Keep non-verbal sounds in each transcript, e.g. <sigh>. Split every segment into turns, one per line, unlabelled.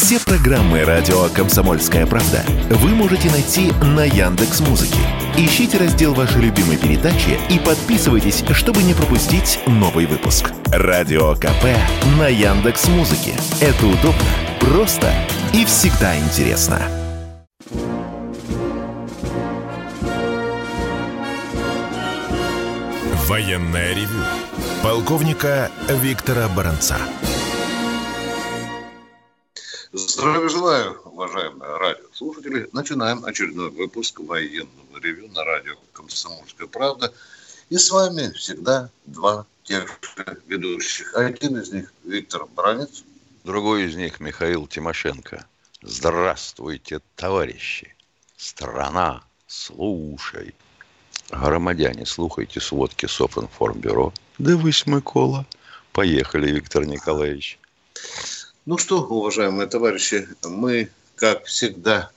Все программы радио Комсомольская правда вы можете найти на Яндекс Музыке. Ищите раздел вашей любимой передачи и подписывайтесь, чтобы не пропустить новый выпуск. Радио КП на Яндекс Музыке. Это удобно, просто и всегда интересно. Военная ревю. Полковника Виктора Баранца.
Здравия желаю, уважаемые радиослушатели. Начинаем очередной выпуск военного ревю на радио «Комсомольская правда». И с вами всегда два тех же ведущих. Один из них Виктор Бранец.
Другой из них Михаил Тимошенко. Здравствуйте, товарищи! Страна, слушай! Громадяне, слухайте сводки Софинформбюро. Да Микола. Поехали, Виктор Николаевич.
Ну что, уважаемые товарищи, мы, как всегда,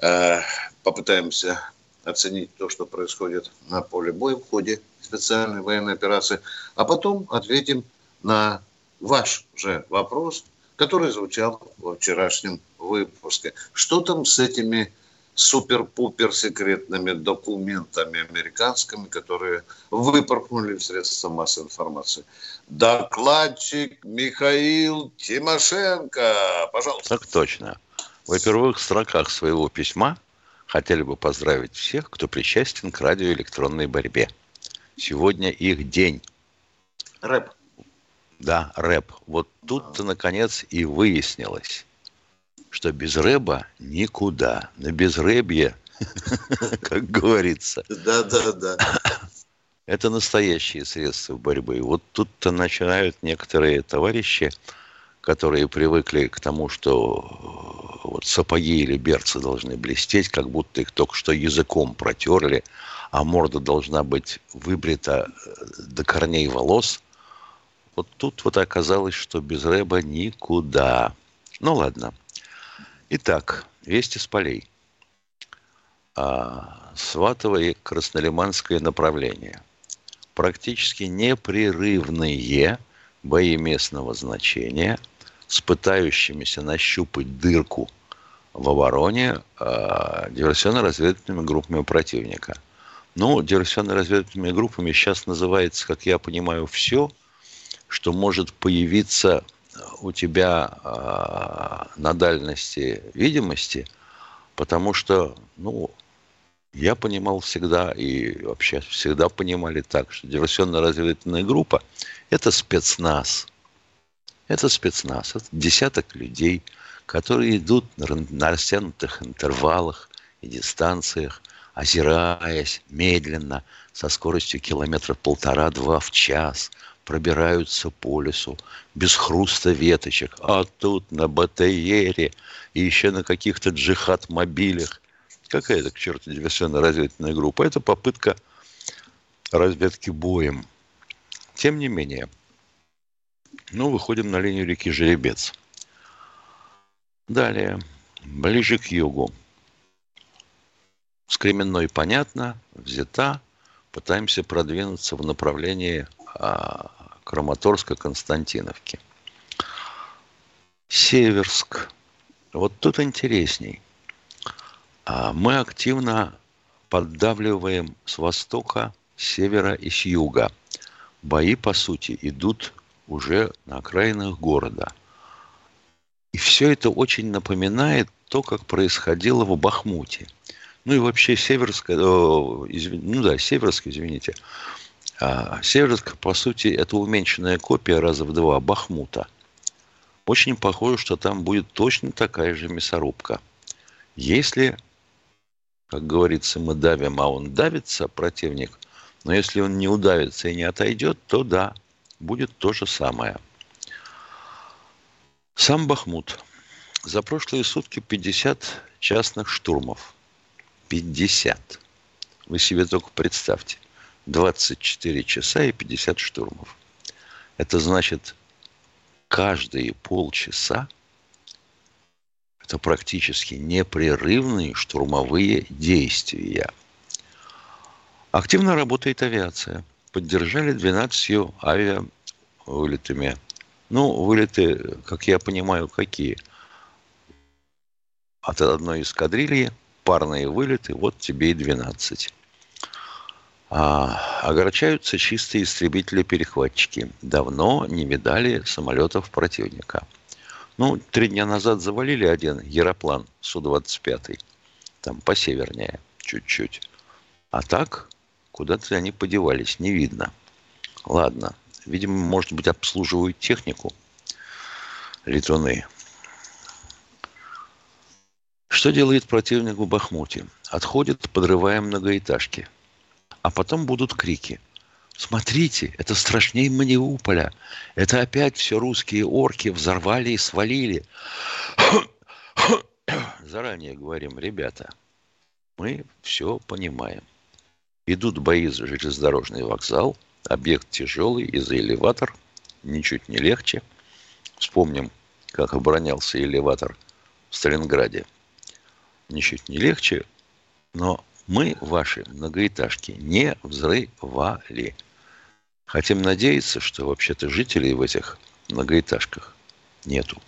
э, попытаемся оценить то, что происходит на поле боя в ходе специальной военной операции, а потом ответим на ваш же вопрос, который звучал во вчерашнем выпуске. Что там с этими супер-пупер секретными документами американскими, которые выпорхнули в средства массовой информации. Докладчик Михаил Тимошенко, пожалуйста.
Так точно. В первых строках своего письма хотели бы поздравить всех, кто причастен к радиоэлектронной борьбе. Сегодня их день.
Рэп.
Да, рэп. Вот тут-то, наконец, и выяснилось, что без рэба никуда. На безрыбье, <laughs> как говорится.
Да, да, да.
Это настоящие средства борьбы. Вот тут-то начинают некоторые товарищи, которые привыкли к тому, что вот сапоги или берцы должны блестеть, как будто их только что языком протерли, а морда должна быть выбрита э, до корней волос. Вот тут вот оказалось, что без рэба никуда. Ну ладно. Итак, вести с полей. А, Сватово и Краснолиманское направление. Практически непрерывные бои местного значения с пытающимися нащупать дырку в обороне а, диверсионно-разведывательными группами противника. Ну, диверсионно-разведывательными группами сейчас называется, как я понимаю, все, что может появиться у тебя э, на дальности видимости, потому что, ну, я понимал всегда, и вообще всегда понимали так, что диверсионно-разведывательная группа – это спецназ. Это спецназ, это десяток людей, которые идут на растянутых интервалах и дистанциях, озираясь медленно, со скоростью километра полтора-два в час – пробираются по лесу без хруста веточек, а тут на БТРе и еще на каких-то джихад-мобилях. Какая это, к черту, диверсионно-разведывательная группа? Это попытка разведки боем. Тем не менее, ну, выходим на линию реки Жеребец. Далее, ближе к югу. С понятно, взята. Пытаемся продвинуться в направлении а, Краматорска-Константиновки. Северск. Вот тут интересней. А, мы активно поддавливаем с востока, с севера и с юга. Бои, по сути, идут уже на окраинах города. И все это очень напоминает то, как происходило в Бахмуте. Ну и вообще Северск, э, ну да, Северск, извините, а Северск, по сути, это уменьшенная копия раза в два Бахмута. Очень похоже, что там будет точно такая же мясорубка. Если, как говорится, мы давим, а он давится, противник, но если он не удавится и не отойдет, то да, будет то же самое. Сам Бахмут. За прошлые сутки 50 частных штурмов. 50. Вы себе только представьте. 24 часа и 50 штурмов. Это значит, каждые полчаса это практически непрерывные штурмовые действия. Активно работает авиация. Поддержали 12 авиавылетами. Ну, вылеты, как я понимаю, какие? от одной эскадрильи, парные вылеты, вот тебе и 12. А, огорчаются чистые истребители-перехватчики. Давно не видали самолетов противника. Ну, три дня назад завалили один Яроплан Су-25, там посевернее чуть-чуть. А так, куда-то они подевались, не видно. Ладно, видимо, может быть, обслуживают технику летуны. Что делает противник в Бахмуте? Отходит, подрывая многоэтажки. А потом будут крики. Смотрите, это страшнее Мариуполя. Это опять все русские орки взорвали и свалили. <coughs> Заранее говорим, ребята, мы все понимаем. Идут бои за железнодорожный вокзал, объект тяжелый и за элеватор, ничуть не легче. Вспомним, как оборонялся элеватор в Сталинграде. Ничуть не легче, но мы ваши многоэтажки не взрывали. Хотим надеяться, что вообще-то жителей в этих многоэтажках нету.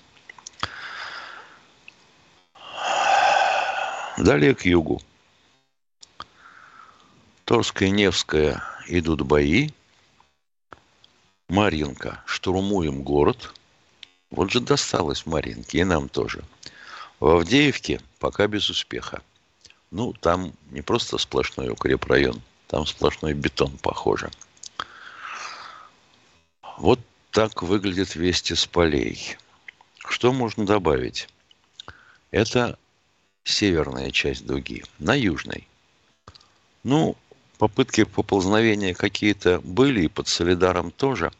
Далее к югу. Торская, Невская идут бои. Маринка. Штурмуем город. Вот же досталось Маринке, и нам тоже. В Авдеевке пока без успеха. Ну, там не просто сплошной укрепрайон, там сплошной бетон, похоже. Вот так выглядит вести с полей. Что можно добавить? Это северная часть дуги. На южной. Ну, попытки поползновения какие-то были, и под Солидаром тоже.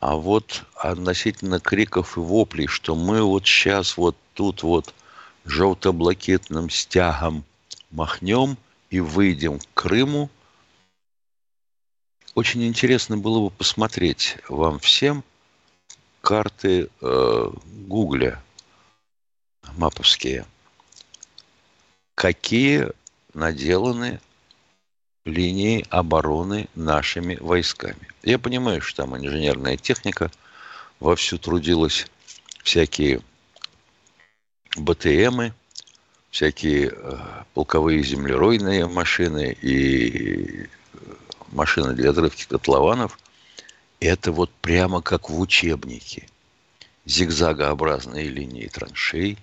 А вот относительно криков и воплей, что мы вот сейчас вот тут вот желто-блакитным стягом махнем и выйдем к Крыму. Очень интересно было бы посмотреть вам всем карты э, Гугля маповские. Какие наделаны линии обороны нашими войсками. Я понимаю, что там инженерная техника вовсю трудилась, всякие БТМы, всякие э, полковые землеройные машины и э, машины для отрывки котлованов. Это вот прямо как в учебнике. Зигзагообразные линии траншей,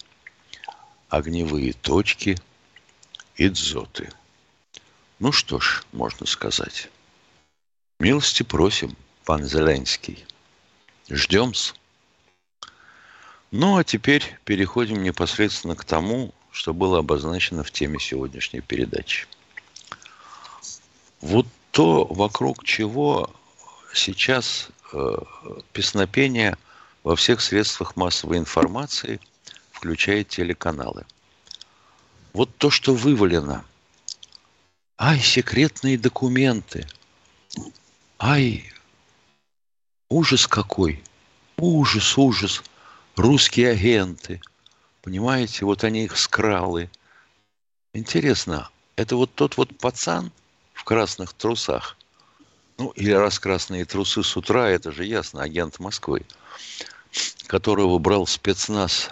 огневые точки и дзоты. Ну что ж, можно сказать. Милости просим, пан Зеленский. Ждем-с. Ну, а теперь переходим непосредственно к тому, что было обозначено в теме сегодняшней передачи. Вот то, вокруг чего сейчас э, песнопение во всех средствах массовой информации, включая телеканалы. Вот то, что вывалено. Ай, секретные документы. Ай, ужас какой. Ужас, ужас. Русские агенты – Понимаете, вот они их скралы. Интересно, это вот тот вот пацан в красных трусах, ну, или раз красные трусы с утра, это же ясно, агент Москвы, которого брал спецназ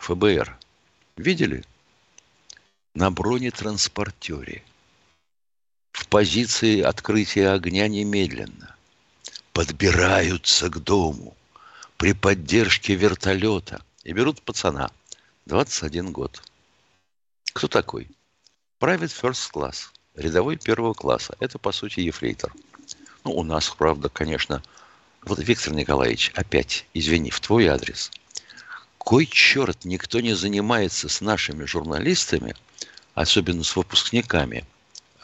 ФБР. Видели? На бронетранспортере. В позиции открытия огня немедленно. Подбираются к дому при поддержке вертолета и берут пацана – 21 год. Кто такой? Private First Class, рядовой первого класса. Это, по сути, ефрейтор. Ну, у нас, правда, конечно... Вот, Виктор Николаевич, опять, извини, в твой адрес. Кой черт никто не занимается с нашими журналистами, особенно с выпускниками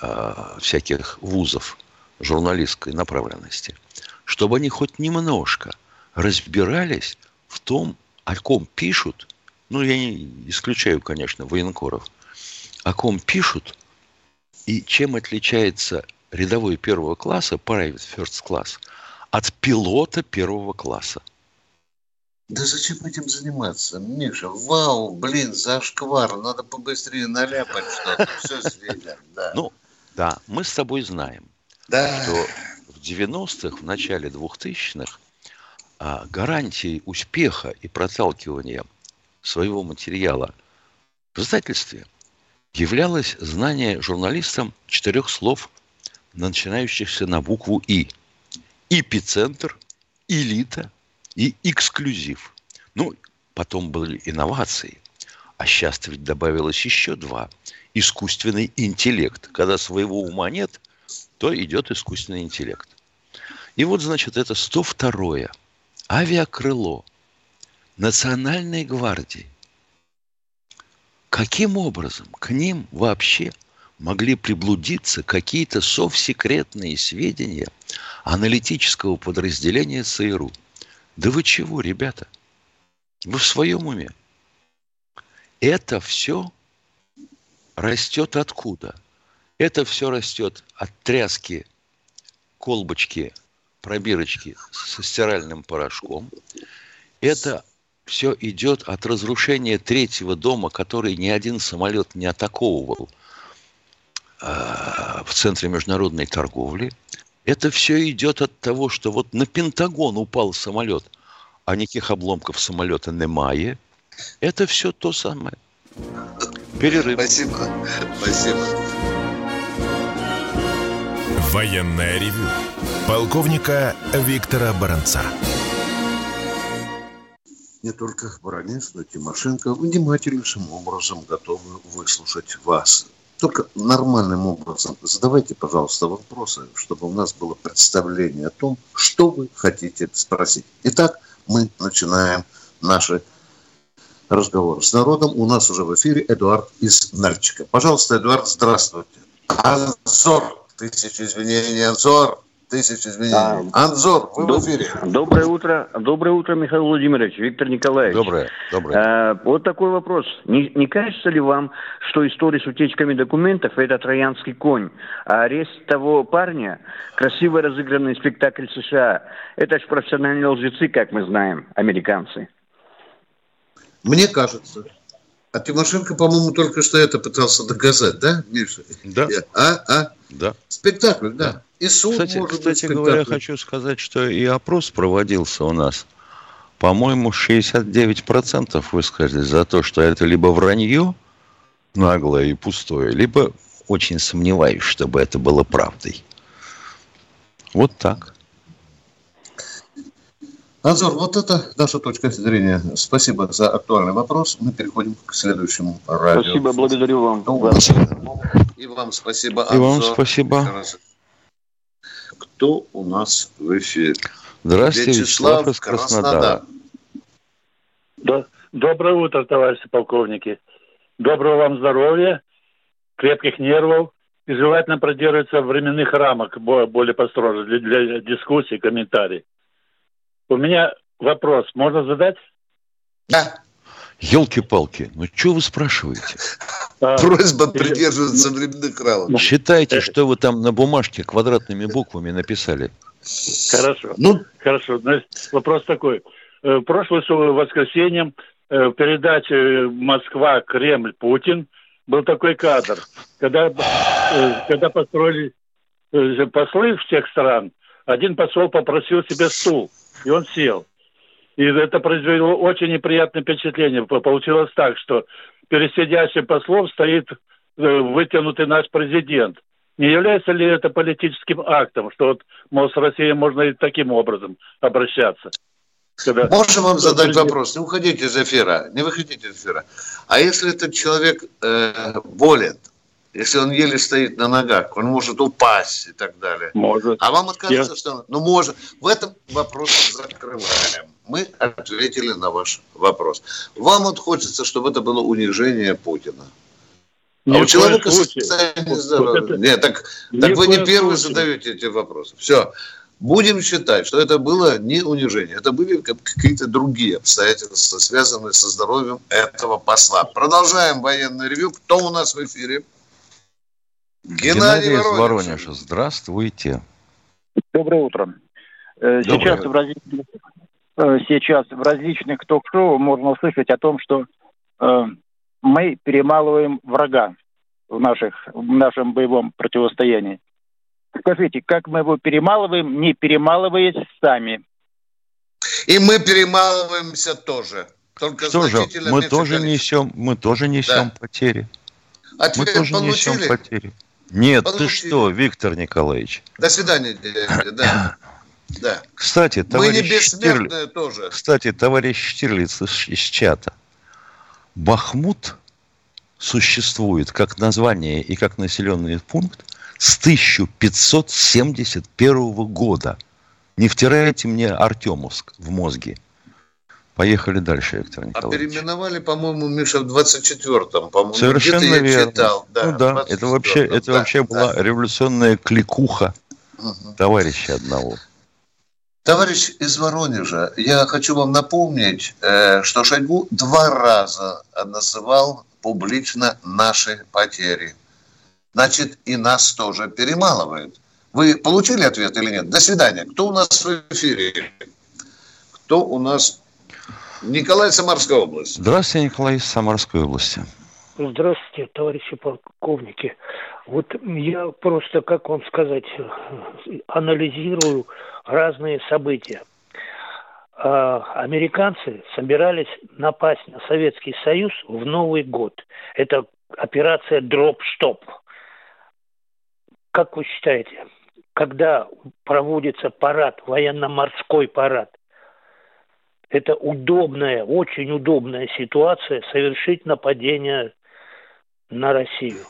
э, всяких вузов журналистской направленности, чтобы они хоть немножко разбирались в том, о ком пишут ну, я не исключаю, конечно, военкоров, о ком пишут и чем отличается рядовой первого класса, private first class, от пилота первого класса.
Да зачем этим заниматься, Миша? Вау, блин, зашквар, надо побыстрее наляпать что-то, все светят, да.
Ну, да, мы с тобой знаем, да. что в 90-х, в начале 2000-х а, гарантией успеха и проталкивания – своего материала в издательстве являлось знание журналистам четырех слов, начинающихся на букву «И». Эпицентр, элита и эксклюзив. Ну, потом были инновации. А сейчас ведь добавилось еще два. Искусственный интеллект. Когда своего ума нет, то идет искусственный интеллект. И вот, значит, это 102-е авиакрыло Национальной гвардии. Каким образом к ним вообще могли приблудиться какие-то совсекретные сведения аналитического подразделения ЦРУ? Да вы чего, ребята? Вы в своем уме? Это все растет откуда? Это все растет от тряски колбочки пробирочки со стиральным порошком. Это все идет от разрушения третьего дома, который ни один самолет не атаковывал э, в центре международной торговли. Это все идет от того, что вот на Пентагон упал самолет, а никаких обломков самолета немає. Это все то самое.
Перерыв. Спасибо. Спасибо.
Военная ревю полковника Виктора Баранца.
Не только Баранец, но и Тимошенко внимательнейшим образом готовы выслушать вас. Только нормальным образом задавайте, пожалуйста, вопросы, чтобы у нас было представление о том, что вы хотите спросить. Итак, мы начинаем наши разговоры с народом. У нас уже в эфире Эдуард из Нальчика. Пожалуйста, Эдуард, здравствуйте. Анзор, тысяча извинений, Анзор. Тысяч извинений. А, Анзор, вы доб- в эфире.
Доброе утро. Доброе утро, Михаил Владимирович, Виктор Николаевич.
Доброе. Доброе. А,
вот такой вопрос. Не, не кажется ли вам, что история с утечками документов – это троянский конь, а арест того парня – красиво разыгранный спектакль США? Это же профессиональные лжецы, как мы знаем, американцы.
Мне кажется. А Тимошенко, по-моему, только что это пытался доказать, да, Миша?
Да.
А? А?
Да.
Спектакль, да. да.
И суд кстати, может кстати быть говоря, хочу сказать, что и опрос проводился у нас. По-моему, 69% высказались за то, что это либо вранье наглое и пустое, либо очень сомневаюсь, чтобы это было правдой. Вот так.
Анзор, вот это наша точка зрения. Спасибо за актуальный вопрос. Мы переходим к следующему радио.
Спасибо, благодарю вам.
И вам спасибо,
Анзор. И вам спасибо.
Кто у нас в эфире?
Здравствуйте, Вячеслав, Вячеслав из Краснодара.
Да. Доброе утро, товарищи полковники. Доброго вам здоровья, крепких нервов и желательно продерживаться в временных рамок более построже для, для дискуссий, комментариев. У меня вопрос. Можно задать?
Да.
Елки-палки, ну что вы спрашиваете?
А, Просьба придерживаться временных рамок.
Считайте, что вы там на бумажке квадратными буквами написали.
Хорошо. Ну, хорошо. Значит, вопрос такой. Э, прошлое воскресенье э, в передаче «Москва, Кремль, Путин» был такой кадр, когда, э, когда построили послы всех стран, один посол попросил себе стул, и он сел. И это произвело очень неприятное впечатление. Получилось так, что перед сидящим послом стоит вытянутый наш президент. Не является ли это политическим актом, что вот, мол, с Россией можно и таким образом обращаться?
Когда... Можно вам задать вопрос? Не уходите из эфира, не выходите из эфира. А если этот человек э, болен, если он еле стоит на ногах, он может упасть и так далее.
Может.
А вам кажется, Я... что он... Ну, может. В этом вопрос закрываем. Мы ответили на ваш вопрос. Вам вот хочется, чтобы это было унижение Путина. А у человека состояние здоровья. Вот это... Нет, так, так вы не первый задаете эти вопросы. Все. Будем считать, что это было не унижение, это были какие-то другие обстоятельства, связанные со здоровьем этого посла. Продолжаем военный ревю. Кто у нас в эфире?
Геннадий, Геннадий из Воронежа. Здравствуйте.
Доброе утро. Э, Доброе. Сейчас, в различных, э, сейчас в различных ток-шоу можно услышать о том, что э, мы перемалываем врага в, наших, в нашем боевом противостоянии. Скажите, как мы его перемалываем, не перемалываясь сами?
И мы перемалываемся тоже.
Только что же, мы тоже несем, мы тоже несем да. потери. Ответ мы тоже получили? несем потери. Нет, получили. ты что, Виктор Николаевич?
До свидания, да. <coughs>
Да. Кстати, товарищ Мы не Штирлиц, тоже. Кстати, товарищ Штирлиц из, из чата. Бахмут существует как название и как населенный пункт с 1571 года. Не втирайте мне Артемовск в мозги. Поехали дальше, Виктор а Николаевич.
А переименовали, по-моему, Миша, в 24-м, по-моему.
Совершенно верно. Читал. Да, ну да, это вообще, это да, вообще да. была революционная кликуха угу. товарища одного.
Товарищ из Воронежа, я хочу вам напомнить, э, что Шойгу два раза называл публично наши потери. Значит, и нас тоже перемалывают. Вы получили ответ или нет? До свидания. Кто у нас в эфире? Кто у нас Николай, Самарская область.
Здравствуйте, Николай из Самарской области.
Здравствуйте, товарищи полковники. Вот я просто, как вам сказать, анализирую разные события. А, американцы собирались напасть на Советский Союз в Новый год. Это операция «Дроп-стоп». Как вы считаете, когда проводится парад, военно-морской парад, это удобная, очень удобная ситуация совершить нападение на Россию.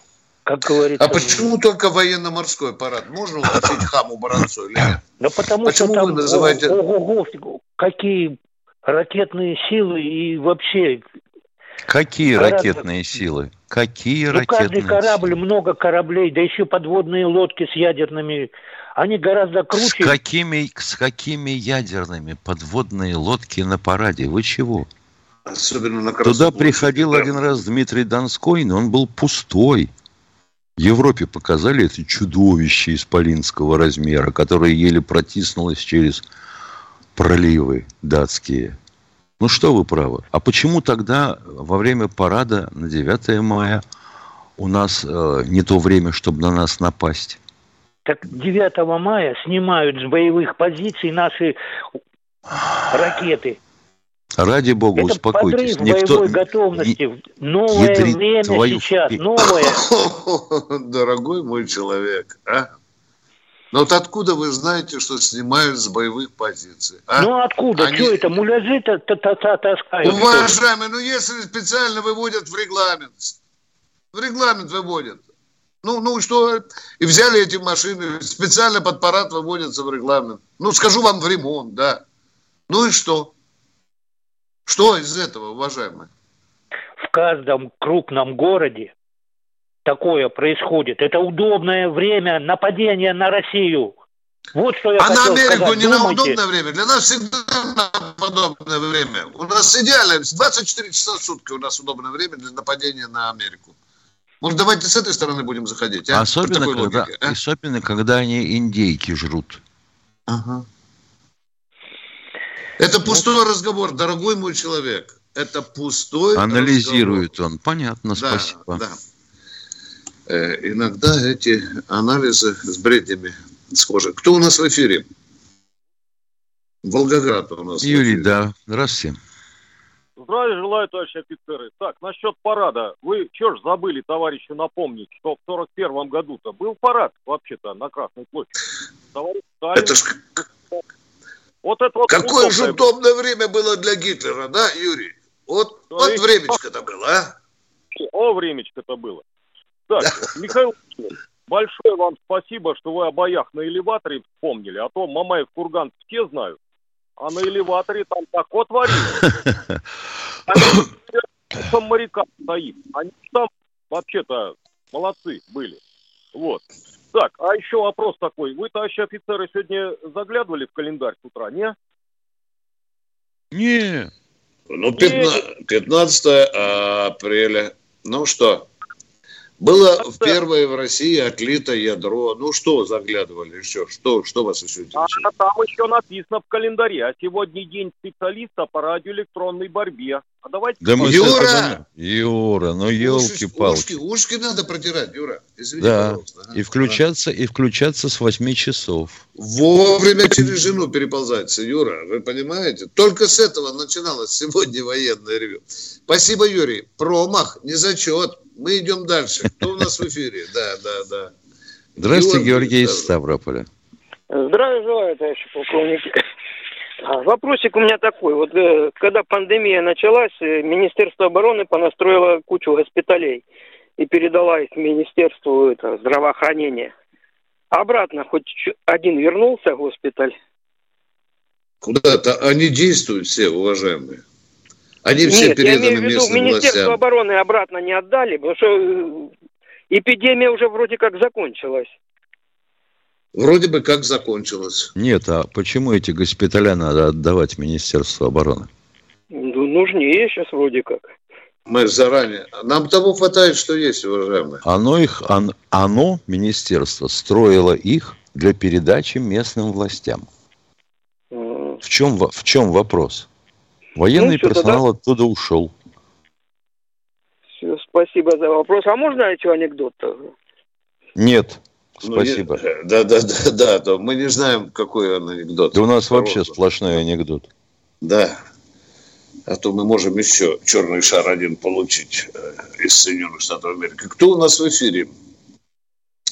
Как говорится, а почему только военно-морской парад? Можно уточнить хаму Баранцу или нет?
Да потому почему что там, вы называете... Ого, ого, какие ракетные силы и вообще...
Какие гораздо... ракетные силы? Какие ну, ракетные
каждый корабль, силы? много кораблей, да еще подводные лодки с ядерными они гораздо круче.
С какими, с какими ядерными подводные лодки на параде? Вы чего? Особенно на Туда приходил да. один раз Дмитрий Донской, но он был пустой. Европе показали это чудовище исполинского размера, которое еле протиснулось через проливы датские. Ну что вы правы. А почему тогда во время парада на 9 мая у нас э, не то время, чтобы на нас напасть?
Так 9 мая снимают с боевых позиций наши ракеты.
Ради бога, Это успокойтесь.
Подрыв Никто боевой готовности. Новое время твою... сейчас, новое. <laughs>
Дорогой мой человек, а? Но вот откуда вы знаете, что снимают с боевых позиций?
А? Ну откуда? Они... Что это? Муляжи-то таскают?
Уважаемый, ну если специально выводят в регламент, в регламент выводят, ну, ну что, и взяли эти машины, специально под парад выводятся в регламент. Ну, скажу вам, в ремонт, да. Ну и что? Что из этого, уважаемые?
В каждом крупном городе такое происходит. Это удобное время нападения на Россию. Вот что я
а на Америку сказать. не Думайте. на удобное время. Для нас всегда на подобное время. У нас идеально. 24 часа в сутки у нас удобное время для нападения на Америку. Может, давайте с этой стороны будем заходить,
а? Особенно, когда, логике, а? особенно когда они индейки жрут.
Ага. Это пустой разговор, дорогой мой человек. Это пустой
Анализирует разговор. он. Понятно, да, спасибо. Да.
Э, иногда эти анализы с бреднями схожи. Кто у нас в эфире? Волгоград у нас.
Юрий, да. Здравствуйте.
Здравия желаю, товарищи офицеры. Так, насчет парада. Вы что ж забыли, товарищу, напомнить, что в 41 году-то был парад вообще-то на Красной площади.
Товарищ Сталин... Это ж... Вот это вот Какое же удобное время было для Гитлера, да, Юрий? Вот, да вот времечко-то было, а?
О, времечко-то было. Так, Михаил большое вам спасибо, что вы о боях на элеваторе вспомнили, а то Мамаев Курган все знают а на элеваторе там такое творилось. <laughs> Там моряка стоит. Они там вообще-то молодцы были. Вот. Так, а еще вопрос такой. Вы, товарищи офицеры, сегодня заглядывали в календарь с утра, не?
Не.
Ну, 15, 15 апреля. Ну что, Было в первое в России отлито ядро. Ну что заглядывали еще? Что, что вас еще интересует?
А там еще написано в календаре. А сегодня день специалиста по радиоэлектронной борьбе. А давайте...
Да мы
Юра!
Юра, ну елки-палки.
Ушки, ушки надо протирать, Юра. Извини,
да,
пожалуйста.
и включаться, и включаться с 8 часов.
Вовремя через жену переползается, Юра, вы понимаете? Только с этого начиналось сегодня военное ревю. Спасибо, Юрий. Промах, не зачет. Мы идем дальше. Кто у нас в эфире? Да, да, да.
Здравствуйте, Георгий из Ставрополя.
Здравия желаю, товарищи полковники. А, вопросик у меня такой. Вот э, когда пандемия началась, э, Министерство обороны понастроило кучу госпиталей и передала их Министерству это, здравоохранения. Обратно хоть один вернулся в госпиталь?
Куда-то они действуют все, уважаемые. Они все
Нет,
переданы
я имею в виду, Министерство
властям.
обороны обратно не отдали, потому что э, эпидемия уже вроде как закончилась.
Вроде бы как закончилось.
Нет, а почему эти госпиталя надо отдавать Министерству обороны?
Ну, нужнее сейчас вроде как.
Мы заранее... Нам того хватает, что есть, уважаемые.
Оно их, он- оно, министерство, строило их для передачи местным властям.
М,
В чем, во- в чем вопрос? Военный
Ну,
персонал оттуда ушел.
всё, спасибо за вопрос. А можно еще анекдот-то?
Нет, спасибо.
не- Да, да, <laughs> да, да, то мы не знаем, какой он анекдот.
Да у нас вообще
Просто.
сплошной анекдот.
Да. А то мы можем еще черный шар один получить э, из Соединенных Штатов Америки. Кто у нас в эфире?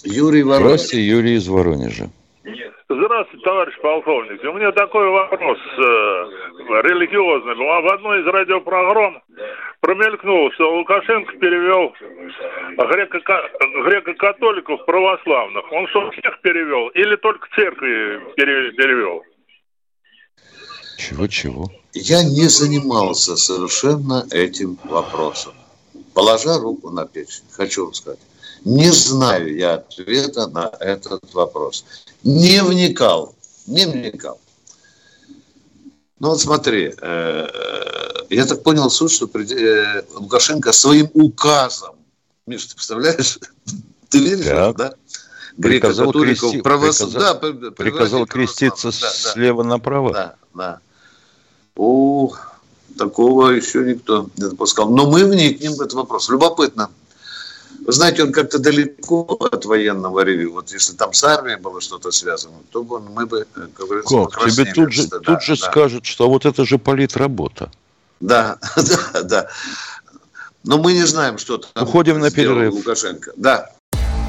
Юрий Воронеж.
Здравствуйте, Юрий из Воронежа.
Здравствуйте, товарищ полковник. У меня такой вопрос э, религиозный. В одной из радиопрограмм промелькнуло, что Лукашенко перевел греко- греко-католиков православных. Он что, всех перевел или только церкви пере- перевел?
Чего-чего?
Я не занимался совершенно этим вопросом. Положа руку на печень, хочу вам сказать. Не знаю я ответа на этот вопрос. Не вникал, не вникал. Ну вот смотри, э, я так понял суть, что э, Лукашенко своим указом, Миш, ты представляешь? <laughs> Ты веришь,
Так.
да?
Приказал крести-
правос-
приказал-
да,
Приказал креститься.
Да, да.
слева направо.
Да, да. О, такого еще никто не допускал. Но мы вникнем в этот вопрос. Любопытно. Вы знаете, он как-то далеко от военного ревю. Вот если там с армией было что-то связано, то бы мы бы, э, как говорится,
Как? Тебе тут же,
стыда.
тут же
да.
скажут, что вот это же политработа.
Да, <laughs> да, да. Но мы не знаем, что там
Уходим на перерыв.
Лукашенко. Да.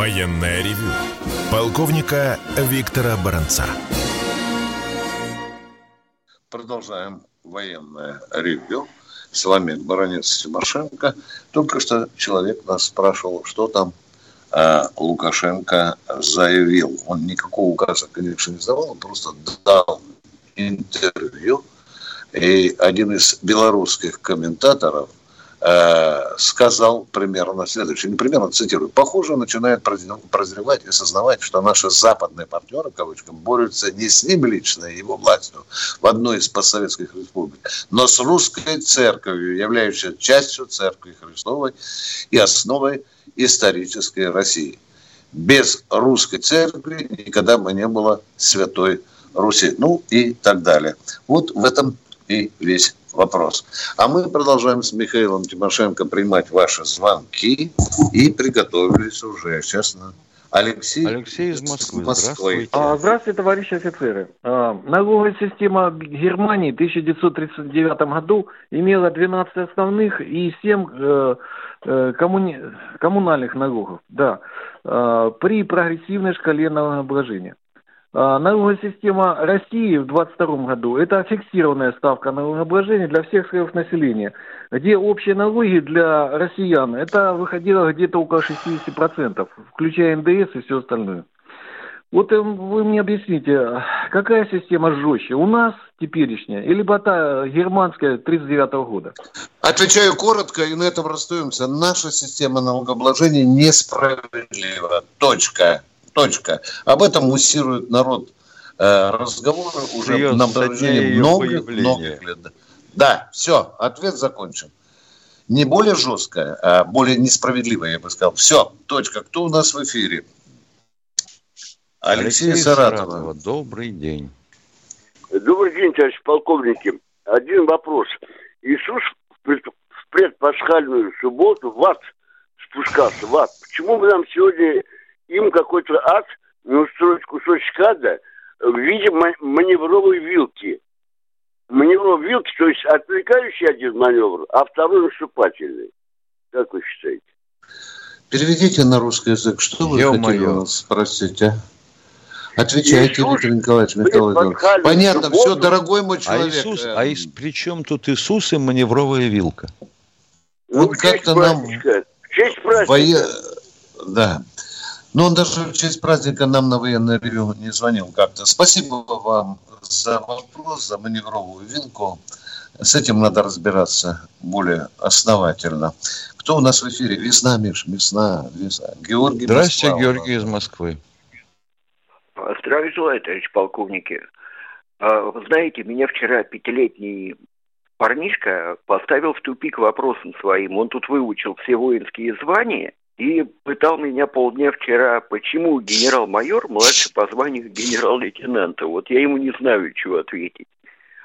Военное ревю полковника Виктора Баранца.
Продолжаем военное ревью. С вами Баранец Тимошенко. Только что человек нас спрашивал, что там э, Лукашенко заявил. Он никакого указа, конечно, не сдавал, он просто дал интервью. И один из белорусских комментаторов э, сказал примерно следующее. Не примерно цитирую. Похоже, начинает прозрев- прозревать и осознавать, что наши западные партнеры, в борются не с ним лично и его властью в одной из постсоветских республик, но с русской церковью, являющейся частью церкви Христовой и основой исторической России. Без русской церкви никогда бы не было святой Руси. Ну и так далее. Вот в этом и весь вопрос. А мы продолжаем с Михаилом Тимошенко принимать ваши звонки и приготовились уже, честно. Алексей,
Алексей из Москвы.
Москвы.
Здравствуйте.
А, Здравствуйте, товарищи офицеры. А, Налоговая система Германии в 1939 году имела 12 основных и 7 э, э, коммуни- коммунальных налогов. Да. А, При прогрессивной шкале налогообложения. А, налоговая система России в 2022 году – это фиксированная ставка налогообложения для всех слоев населения, где общие налоги для россиян – это выходило где-то около 60%, включая НДС и все остальное. Вот э, вы мне объясните, какая система жестче, у нас теперешняя, или та германская 39 -го года?
Отвечаю коротко, и на этом расстаемся. Наша система налогообложения несправедлива. Точка. Точка. Об этом муссирует народ э, разговоры уже Ее на протяжении многих, многих лет. Да, все, ответ закончен. Не более жесткая, а более несправедливая, я бы сказал. Все, точка. Кто у нас в эфире?
Алексей, Алексей Саратова. Саратова. Добрый день.
Добрый день, товарищ полковники. Один вопрос. Иисус в предпасхальную субботу в ад спускался, в ад. Почему бы нам сегодня им какой-то ад не устроить кусочек ада в виде маневровой вилки? Маневровой вилки, то есть отвлекающий один маневр, а второй наступательный. Как вы считаете?
Переведите на русский язык. Что вы Ё хотели нас спросить, а? Отвечайте, Иисус, Виктор Николаевич, Михаил Понятно, все, дорогой мой а человек.
А, Иисус, а из, при чем тут Иисус и маневровая вилка?
Ну, вот как-то нам... В честь праздника. Вое... Да. Но он даже в честь праздника нам на военное ревю не звонил как-то. Спасибо вам за вопрос, за маневровую вилку. С этим надо разбираться более основательно. Кто у нас в эфире? Весна, Миш, весна, весна.
Георгий Здравствуйте, Москва. Георгий из Москвы.
Здравия желаю, товарищ полковники. А, знаете, меня вчера пятилетний парнишка поставил в тупик вопросом своим. Он тут выучил все воинские звания и пытал меня полдня вчера, почему генерал-майор младше по званию генерал-лейтенанта. Вот я ему не знаю, чего ответить.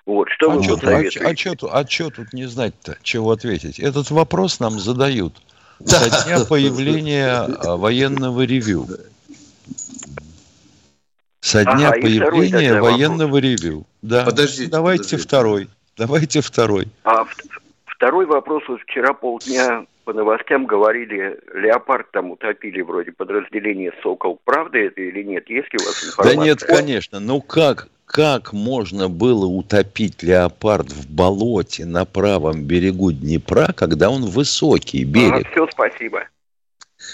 Вот, что а вы что,
посоветуете? А, а, что, а что тут не знать-то, чего ответить? Этот вопрос нам задают со дня появления а, военного ревю. Со дня ага, появления военного вопрос. ревю. Да. Подождите. Давайте подождите. второй. Давайте второй.
А второй вопрос. Вот вчера полдня по новостям говорили, леопард там утопили вроде подразделение «Сокол». Правда это или нет? Есть ли у вас информация?
Да нет, конечно. Ну как, как можно было утопить леопард в болоте на правом берегу Днепра, когда он высокий берег? А,
все, спасибо.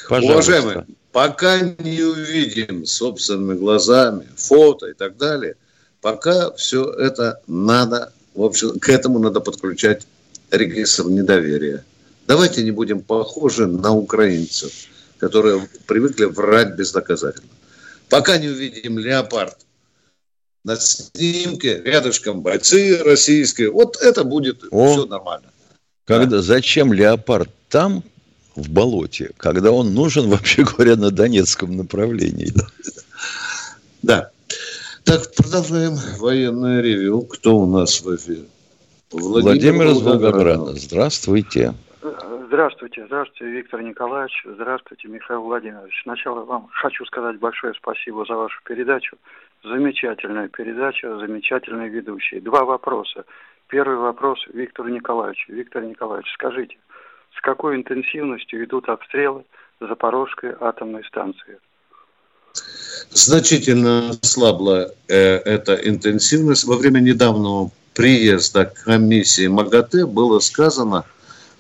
Пожалуйста. Уважаемые, пока не увидим собственными глазами фото и так далее, пока все это надо, в общем, к этому надо подключать регистр недоверия. Давайте не будем похожи на украинцев, которые привыкли врать бездоказательно. Пока не увидим леопард на снимке, рядышком бойцы российские, вот это будет О, все нормально.
Когда, да. Зачем леопард там, в болоте, когда он нужен, <laughs> вообще говоря, на Донецком направлении.
Да. Так, продолжаем военное ревю. Кто у нас в эфире?
Владимир, Владимир из Волгограда. Здравствуйте.
Здравствуйте, здравствуйте, Виктор Николаевич, здравствуйте, Михаил Владимирович. Сначала вам хочу сказать большое спасибо за вашу передачу. Замечательная передача, замечательные ведущие. Два вопроса. Первый вопрос Виктору Николаевичу. Виктор Николаевич, скажите, с какой интенсивностью идут обстрелы Запорожской атомной станции?
Значительно ослабла э, эта интенсивность. Во время недавнего приезда комиссии МАГАТЭ было сказано,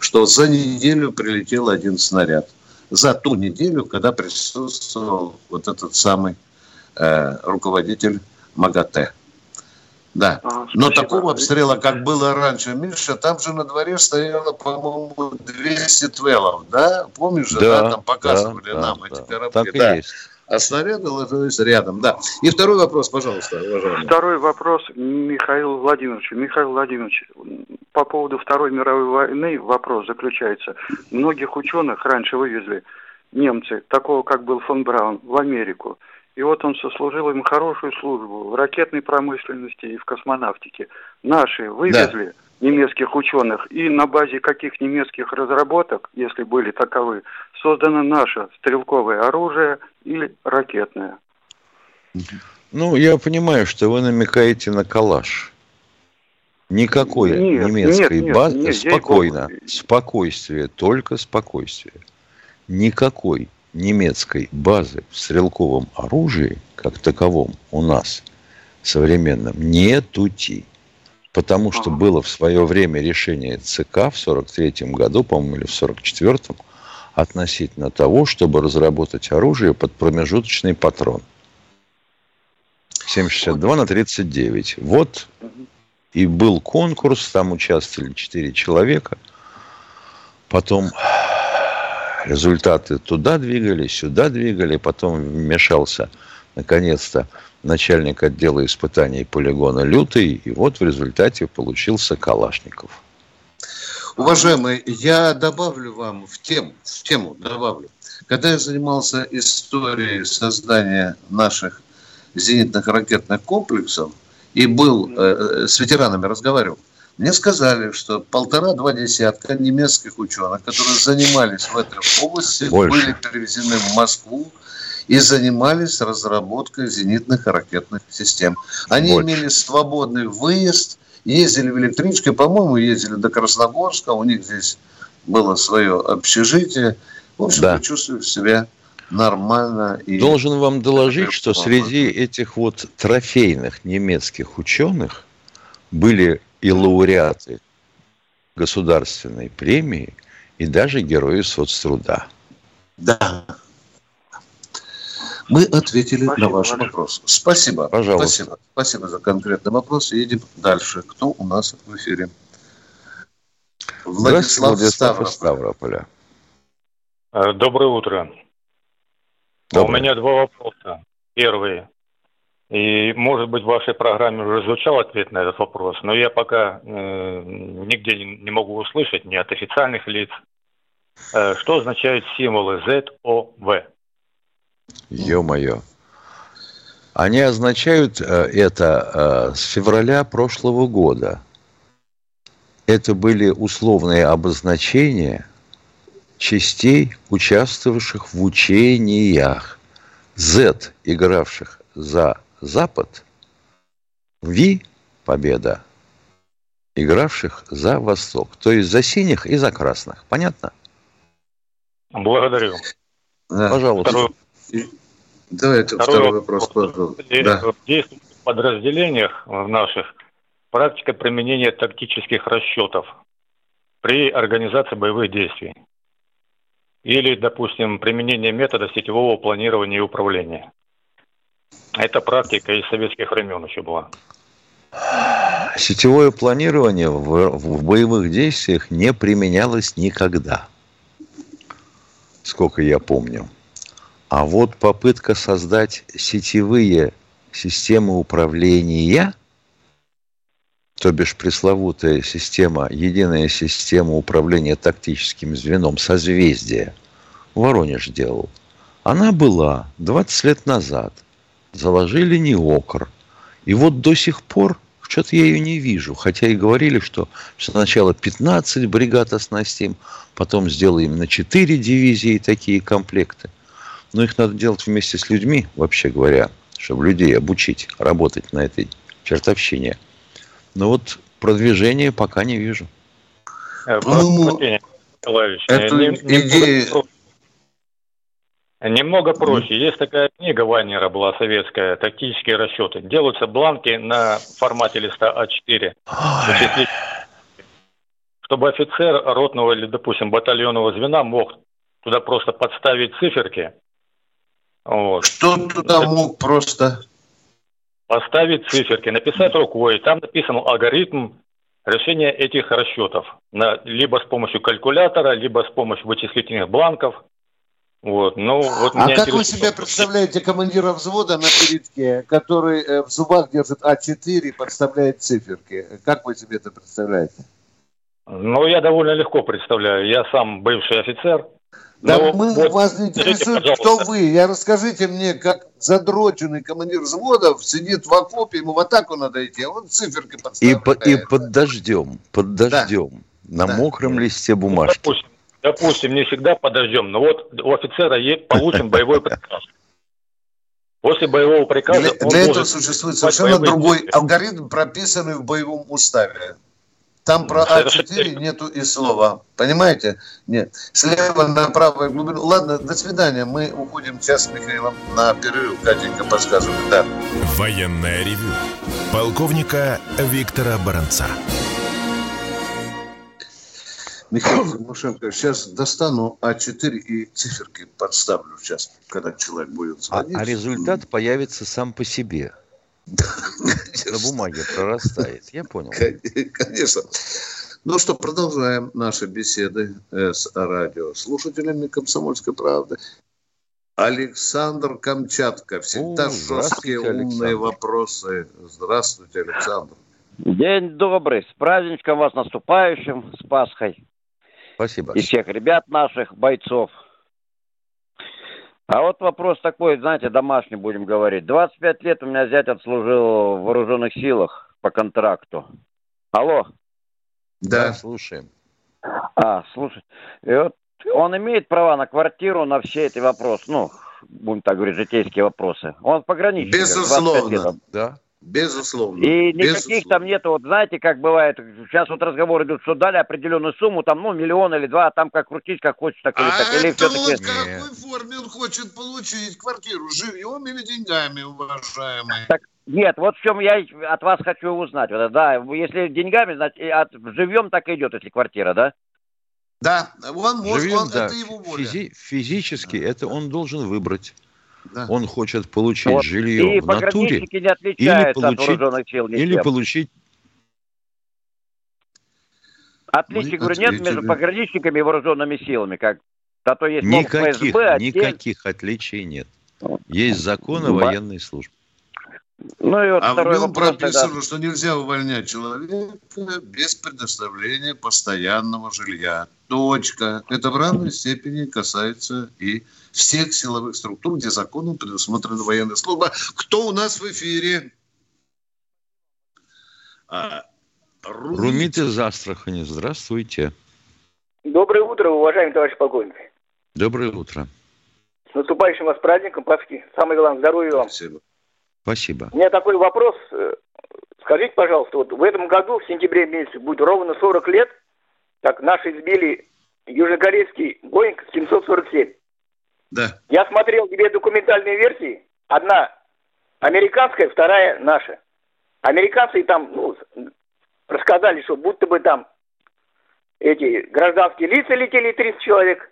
что за неделю прилетел один снаряд. За ту неделю, когда присутствовал вот этот самый э, руководитель МАГАТЭ. Да. А, Но такого обстрела, как было раньше, Миша, там же на дворе стояло, по-моему, 200 твелов, да? Помнишь же, да, да там показывали да, нам да, эти корабли. Так да. и есть. А снаряды ложились рядом, да. И второй вопрос, пожалуйста, уважаемый.
Второй вопрос Михаил Владимирович. Михаил Владимирович, по поводу Второй мировой войны вопрос заключается. Многих ученых раньше вывезли немцы, такого как был фон Браун, в Америку. И вот он сослужил им хорошую службу в ракетной промышленности и в космонавтике. Наши вывезли да. немецких ученых, и на базе каких немецких разработок, если были таковы, создано наше стрелковое оружие или ракетное.
Ну, я понимаю, что вы намекаете на калаш. Никакой нет, немецкой нет, базы. Нет, спокойно. Спокойствие, только спокойствие. Никакой немецкой базы в стрелковом оружии, как таковом у нас, современном, нетути. Потому что было в свое время решение ЦК в 43 году, по-моему, или в 44-м, относительно того, чтобы разработать оружие под промежуточный патрон. 7,62 на 39. Вот и был конкурс, там участвовали 4 человека. Потом результаты туда двигали, сюда двигали, потом вмешался наконец-то начальник отдела испытаний полигона Лютый, и вот в результате получился Калашников.
Уважаемые, я добавлю вам в тему, в тему добавлю. Когда я занимался историей создания наших зенитных ракетных комплексов и был э, с ветеранами разговаривал, мне сказали, что полтора-два десятка немецких ученых, которые занимались в этой области, Больше. были перевезены в Москву и занимались разработкой зенитных ракетных систем. Они Больше. имели свободный выезд, ездили в электричке, по-моему, ездили до Красногорска, у них здесь было свое общежитие. В общем, да. чувствую себя нормально.
И Должен вам доложить, что среди этих вот трофейных немецких ученых были и лауреаты государственной премии, и даже герои соцтруда.
Да. Мы ответили Спасибо, на ваш Владимир. вопрос. Спасибо.
Пожалуйста.
Спасибо. Спасибо за конкретный вопрос. Едем дальше. Кто у нас в эфире?
Владислав, Владислав Ставрополя.
Э, доброе утро. Доброе. У меня два вопроса. Первый. И, может быть, в вашей программе уже звучал ответ на этот вопрос, но я пока э, нигде не, не могу услышать, ни от официальных лиц. Э, что означают символы ЗОВ?
Ё-моё. Они означают э, это э, с февраля прошлого года. Это были условные обозначения частей, участвовавших в учениях. Z, игравших за Запад, Ви – победа, игравших за Восток. То есть за синих и за красных. Понятно?
Благодарю.
Да. Пожалуйста. Второй,
Давайте второй, второй вопрос, пожалуйста. Да.
В действующих подразделениях в наших практика применения тактических расчетов при организации боевых действий. Или, допустим, применение метода сетевого планирования и управления. Это практика из советских времен еще была.
Сетевое планирование в, в боевых действиях не применялось никогда, сколько я помню. А вот попытка создать сетевые системы управления, то бишь пресловутая система, единая система управления тактическим звеном созвездия, Воронеж делал, она была 20 лет назад – заложили неокр. И вот до сих пор что-то я ее не вижу. Хотя и говорили, что сначала 15 бригад оснастим, потом сделаем на 4 дивизии такие комплекты. Но их надо делать вместе с людьми, вообще говоря, чтобы людей обучить работать на этой чертовщине. Но вот продвижения пока не вижу.
Э, ну, Эту идею, Немного проще. Есть такая книга Вайнера была советская, «Тактические расчеты». Делаются бланки на формате листа А4. Чтобы офицер ротного или, допустим, батальонного звена мог туда просто подставить циферки.
Вот. Что туда мог просто?
Поставить циферки, написать рукой. Там написан алгоритм решения этих расчетов. На, либо с помощью калькулятора, либо с помощью вычислительных бланков – вот, ну, вот
а как вы себе представляете командира взвода на передке, который э, в зубах держит А4 и подставляет циферки? Как вы себе это представляете?
Ну, я довольно легко представляю. Я сам бывший офицер.
Да но мы вот, вас не интересует, кто вы. Я расскажите мне, как задроченный командир взводов сидит в окопе, ему в атаку надо идти, а он циферки подставляет.
И, по, и под дождем, под дождем, да. на да. мокром листе бумажки. Ну, допустим,
допустим, не всегда подождем, но вот у офицера есть, получен боевой <laughs> приказ. После боевого приказа
для, для этого существует совершенно другой действия. алгоритм, прописанный в боевом уставе. Там про А4 нету и слова. Понимаете? Нет. Слева направо глубину. Ладно, до свидания. Мы уходим сейчас с Михаилом на перерыв. Катенька подсказывает. Да.
Военная ревю. Полковника Виктора Баранца.
Михаил Тимошенко, сейчас достану А4 и циферки подставлю сейчас, когда человек будет звонить.
А, а результат появится сам по себе. На бумаге прорастает. Я понял.
Конечно. Ну что, продолжаем наши беседы э, с радиослушателями «Комсомольской правды». Александр Камчатка. Всегда О, жесткие, умные вопросы. Здравствуйте, Александр.
День добрый. С праздничком вас наступающим, с Пасхой.
Спасибо.
И всех ребят наших, бойцов. А вот вопрос такой, знаете, домашний будем говорить. 25 лет у меня зять отслужил в вооруженных силах по контракту. Алло.
Да,
слушаем.
А, слушай. И вот он имеет права на квартиру, на все эти вопросы, ну, будем так говорить, житейские вопросы. Он пограничник.
Безусловно, да. Безусловно.
И никаких
Безусловно.
там нету, вот знаете, как бывает, сейчас вот разговор идут, что дали определенную сумму, там, ну, миллион или два, а там как крутить, как хочешь, так или
а
так. Или
это вот в какой форме он хочет получить квартиру? Живьем или деньгами, уважаемый?
Так, нет, вот в чем я от вас хочу узнать. Вот, да, если деньгами, значит, от, живьем так и идет, если квартира, да?
Да, он может,
Живем,
он,
да.
это его воля.
Физи- физически это он должен выбрать.
Да.
Он хочет получить
Вот.
жилье
И
в натуре
пограничники не
или
отличаются от
получить,
вооруженных сил ничем.
или получить
Отличий, говорю, нет между пограничниками и вооруженными силами, как а то есть
никаких,
ФСБ, отдельно.
никаких отличий нет. Есть закон о
Ба-
военной службе.
Ну и вот
А в нем
вопрос тогда.
прописано, что нельзя увольнять человека без предоставления постоянного жилья. Точка. Это в равной степени касается и всех силовых структур, где законом предусмотрена военная служба. Кто у нас в эфире? А, Румит.
Румит из Астрахани, здравствуйте.
Доброе утро, уважаемый товарищ полковник.
Доброе утро.
С наступающим вас праздником, Пасхи. Самое главное, здоровья вам.
Спасибо.
Спасибо.
У меня такой вопрос. Э, Скажите, пожалуйста, вот в этом году, в сентябре месяце, будет ровно 40 лет, как наши сбили южнокорейский Боинг 747.
Да.
Я смотрел две документальные версии. Одна американская, вторая наша. Американцы там ну, рассказали, что будто бы там эти гражданские лица летели 30 человек.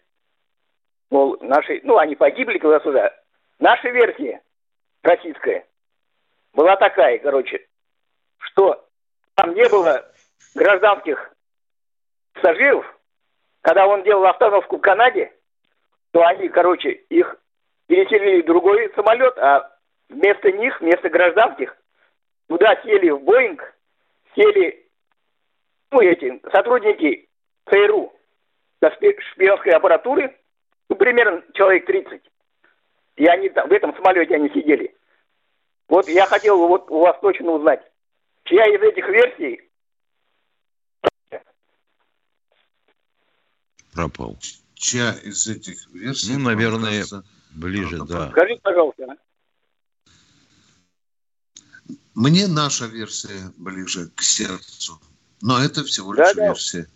Мол, наши, ну, они погибли туда-сюда. Наша версия, российская, была такая, короче, что там не было гражданских пассажиров. Когда он делал остановку в Канаде, то они, короче, их переселили в другой самолет, а вместо них, вместо гражданских, туда сели в Боинг, сели, ну, эти сотрудники ЦРУ со шпи- шпионской аппаратуры, ну, примерно человек 30. И они там, в этом самолете они сидели. Вот я хотел вот у вас точно узнать, чья из этих версий
Пропал.
Чья из этих версий?
Ну, наверное,
кажется,
ближе, да.
Скажите, пожалуйста. а?
Мне наша версия ближе к сердцу. Но это всего
Да,
лишь
да.
версия.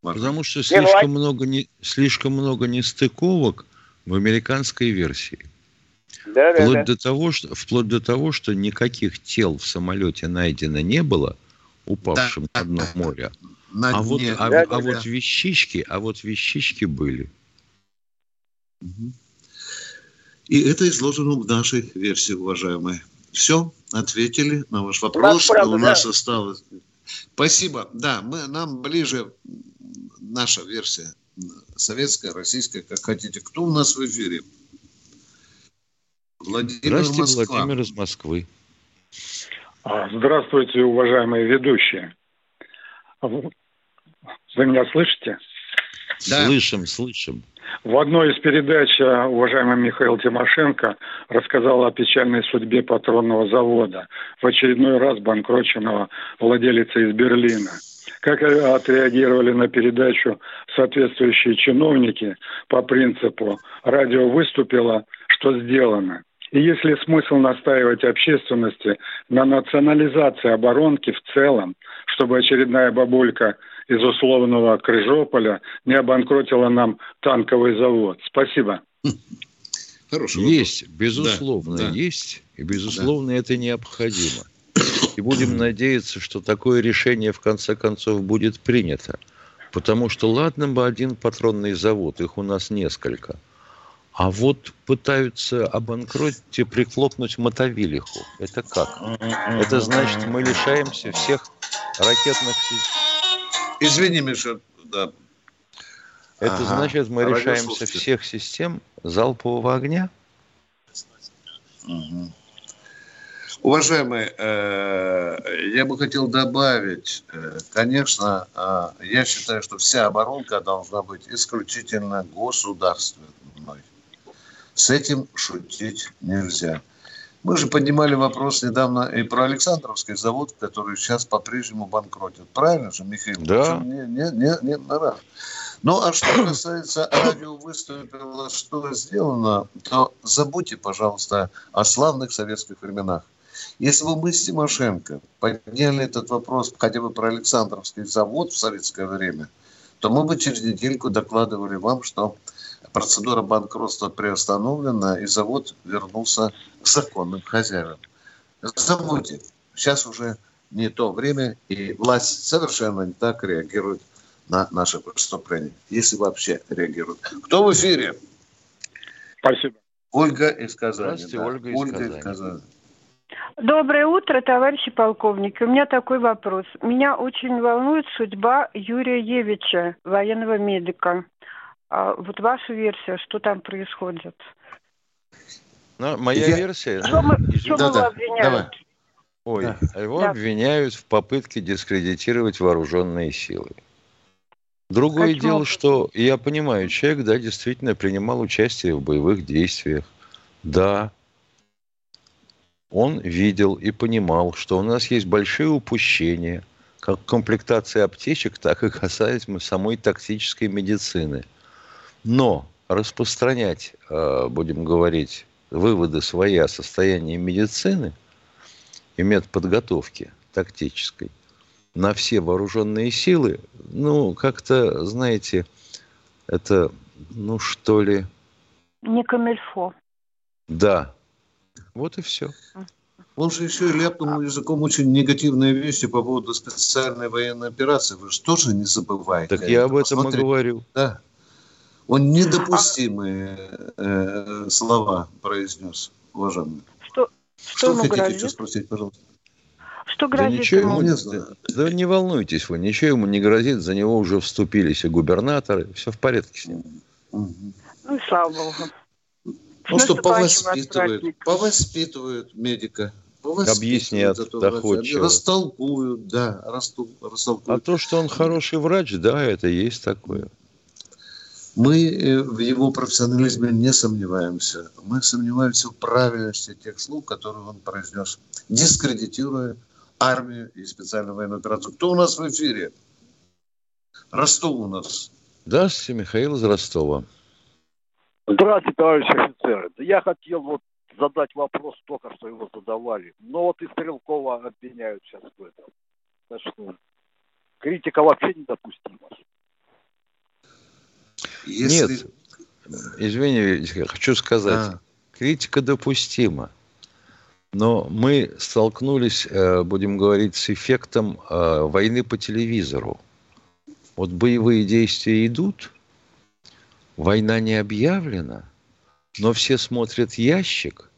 Потому что слишком много, не, слишком много нестыковок в американской версии.
Да, да,
Вплоть
да.
до, того, что, вплоть до того, что никаких тел в самолете найдено не было, упавшим на дно моря.
На
А вот, а,
Да,
а
да,
вот вещички, а вот вещички были.
И это изложено в нашей версии, уважаемые. Все, ответили на ваш вопрос.
правда,
У нас
да.
осталось... Спасибо. Да, мы, нам ближе наша версия. Советская, российская, как хотите. Кто у нас в эфире? Владимир
Здравствуйте,
Москва.
Владимир из Москвы.
А, Здравствуйте, уважаемые ведущие. Вы меня слышите?
Слышим, слышим.
В одной из передач а, уважаемый Михаил Тимошенко рассказал о печальной судьбе патронного завода, в очередной раз банкроченного владелица из Берлина. Как э, отреагировали на передачу соответствующие чиновники по принципу «радио выступило, что сделано». И если смысл настаивать общественности на национализации оборонки в целом, чтобы очередная бабулька из условного Крыжополя не обанкротила нам танковый завод. Спасибо.
Хороший есть, безусловно, да, да. есть. И, безусловно, да. это необходимо. И будем <coughs> надеяться, что такое решение в конце концов будет принято. Потому что ладно бы один патронный завод, их у нас несколько. А вот пытаются обанкротить и прихлопнуть мотовилиху. Это как? Это значит, мы лишаемся всех ракетных... <laughs>
Извини, Миша, да.
Это ага. значит, мы лишаемся всех систем залпового огня?
Угу. Уважаемые, э, я бы хотел добавить, э, конечно, э, я считаю, что вся оборонка должна быть исключительно государственной. С этим шутить нельзя. Мы же поднимали вопрос недавно и про Александровский завод, который сейчас по-прежнему банкротит. Правильно же, Михаил?
Да.
Не, не, не, не, не, ну, а что касается радио выступило, что сделано, то забудьте, пожалуйста, о славных советских временах. Если бы мы с Тимошенко подняли этот вопрос хотя бы про Александровский завод в советское время, то мы бы через недельку докладывали вам, что процедура банкротства приостановлена, и завод вернулся к законным хозяевам. Забудьте, сейчас уже не то время, и власть совершенно не так реагирует на наши преступления, если вообще реагируют. Кто в эфире?
Спасибо.
Ольга из Казани.
Здравствуйте, да. Ольга, из, Ольга Казани. из Казани.
Доброе утро, товарищи полковники. У меня такой вопрос. Меня очень волнует судьба Юрия Евича, военного медика. А вот ваша версия, что там происходит?
Ну, моя Я... версия...
Что мы, что да, да, обвиняют? Давай.
Ой, да. его да. обвиняют в попытке дискредитировать вооруженные силы. Другое Хочу. дело, что я понимаю, человек, да, действительно принимал участие в боевых действиях. Да, он видел и понимал, что у нас есть большие упущения, как комплектации аптечек, так и касаемо самой тактической медицины. Но распространять, э, будем говорить, выводы свои о состоянии медицины и медподготовки тактической на все вооруженные силы, ну, как-то, знаете, это, ну, что ли...
Не камельфо.
Да, вот и все.
Он же еще и ляпнул языком очень негативные вещи по поводу специальной военной операции. Вы же тоже не забывайте.
Так я об этом Посмотрите. и говорю.
Да. Он недопустимые э, слова произнес, уважаемый.
Что, что, что
хотите еще спросить, пожалуйста?
Что грозит
да ничего ему? Не знаю. Да не волнуйтесь вы, ничего ему не грозит, за него уже вступились и губернаторы, все в порядке с ним.
Ну и слава богу.
Ну что, повоспитывают, повоспитывают медика.
Объяснят доходчиво.
Растолкуют, да, растолкуют. А
то, что он хороший врач, да, это есть такое.
Мы э, в его профессионализме не сомневаемся. Мы сомневаемся в правильности тех слов, которые он произнес, дискредитируя армию и специальную военную операцию. Кто у нас в эфире? Ростов у нас.
Здравствуйте, Михаил из Ростова.
Здравствуйте, товарищ офицер. Я хотел вот задать вопрос, только что его задавали. Но вот и Стрелкова обвиняют сейчас в этом. Так что критика вообще недопустима.
Если... Нет, извини, хочу сказать, а. критика допустима. Но мы столкнулись, э, будем говорить, с эффектом э, войны по телевизору. Вот боевые действия идут, война не объявлена, но все смотрят ящик,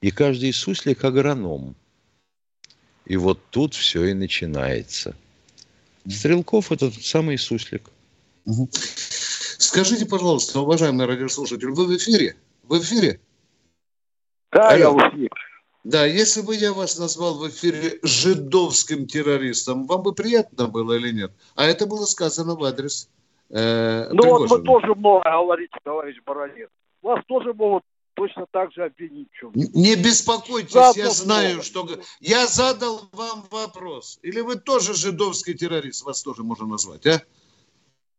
и каждый суслик агроном. И вот тут все и начинается. Стрелков – это тот самый суслик.
Скажите, пожалуйста, уважаемый радиослушатель, вы в эфире? Вы в эфире?
Да, Алло. я в эфире.
Да, если бы я вас назвал в эфире жидовским террористом, вам бы приятно было или нет? А это было сказано в адрес
э, Ну вот вы тоже много говорите, товарищ Баранец. Вас тоже могут точно так же обвинить чем
Не беспокойтесь, Заодно я знаю, много. что... Я задал вам вопрос. Или вы тоже жидовский террорист, вас тоже можно назвать, а?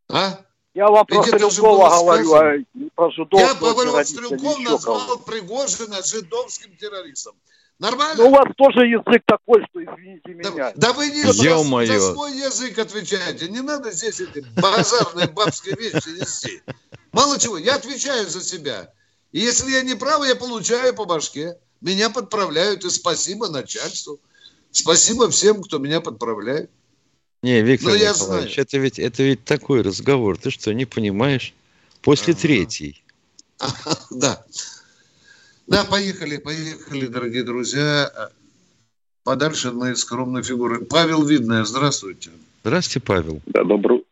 А?
Я вам про Стрелкова говорю, а не про
Жидовского. Я говорю, вот Стрелков назвал Пригожина жидовским террористом. Нормально?
Ну, у вас тоже язык такой, что извините меня.
Да, да вы не за, за свой язык отвечаете. Не надо здесь эти базарные бабские вещи нести. Мало чего, я отвечаю за себя. И если я не прав, я получаю по башке. Меня подправляют, и спасибо начальству. Спасибо всем, кто меня подправляет.
Не, Виктор ну, Николаевич, это ведь, это ведь такой разговор. Ты что, не понимаешь? После ага. третьей. <laughs>
Да. Да, поехали, поехали, дорогие друзья. Подальше от моей скромной фигуры. Павел Видная, здравствуйте.
Здравствуйте, Павел.
Да, добрый,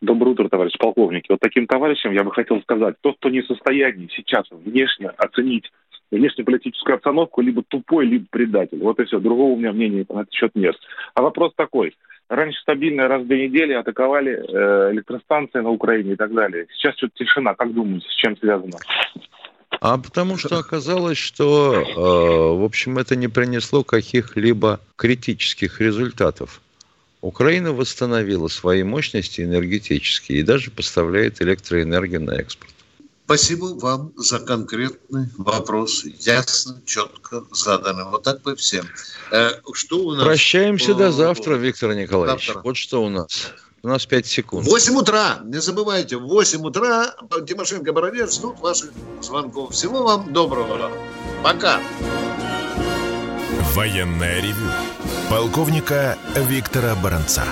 доброе утро, товарищ полковники. Вот таким товарищам я бы хотел сказать, тот, кто не в состоянии сейчас внешне оценить внешнеполитическую обстановку, либо тупой, либо предатель. Вот и все. Другого у меня мнения на этот счет нет. А вопрос такой. Раньше стабильно раз в две недели атаковали э, электростанции на Украине и так далее. Сейчас что-то тишина. Как думаете, с чем связано?
А потому что оказалось, что, э, в общем, это не принесло каких-либо критических результатов. Украина восстановила свои мощности энергетические и даже поставляет электроэнергию на экспорт.
Спасибо вам за конкретный вопрос. Ясно, четко заданный. Вот так бы всем.
Э, что у нас? Прощаемся до завтра, Виктор Николаевич. Завтра. Вот что у нас. У нас 5 секунд.
8 утра. Не забывайте, в 8 утра Тимошенко Бородец ждут ваших звонков. Всего вам доброго. Пока.
Военная ревю. Полковника Виктора Баранца.